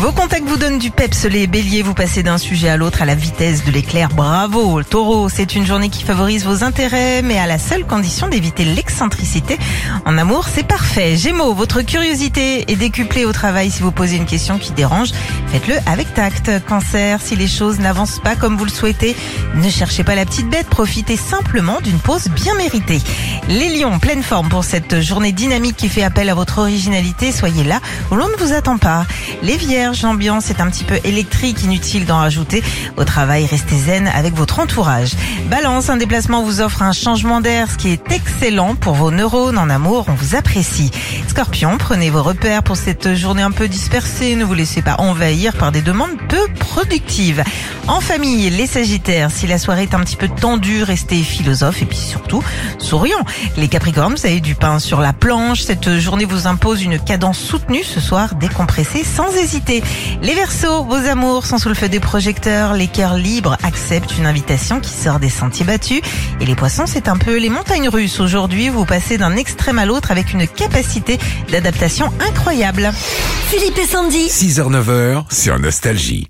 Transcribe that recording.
Vos contacts vous donnent du peps, les béliers, vous passez d'un sujet à l'autre à la vitesse de l'éclair. Bravo. Taureau, c'est une journée qui favorise vos intérêts, mais à la seule condition d'éviter l'excentricité. En amour, c'est parfait. Gémeaux, votre curiosité est décuplée au travail si vous posez une question qui dérange. Faites-le avec tact. Cancer, si les choses n'avancent pas comme vous le souhaitez, ne cherchez pas la petite bête, profitez simplement d'une pause bien méritée. Les lions, pleine forme pour cette journée dynamique qui fait appel à votre originalité, soyez là où l'on ne vous attend pas. Les vierges, l'ambiance est un petit peu électrique, inutile d'en rajouter. Au travail, restez zen avec votre entourage. Balance, un déplacement vous offre un changement d'air, ce qui est excellent pour vos neurones. En amour, on vous apprécie. Scorpion, prenez vos repères pour cette journée un peu dispersée. Ne vous laissez pas envahir par des demandes peu productives. En famille, les sagittaires, si la soirée est un petit peu tendue, restez philosophe et puis surtout souriant. Les capricornes, vous avez du pain sur la planche. Cette journée vous impose une cadence soutenue ce soir, décompressez sans hésiter. Les versos, vos amours sont sous le feu des projecteurs. Les cœurs libres acceptent une invitation qui sort des sentiers battus. Et les poissons, c'est un peu les montagnes russes. Aujourd'hui, vous passez d'un extrême à l'autre avec une capacité d'adaptation incroyable. Philippe et Sandy. 6h-9h sur Nostalgie.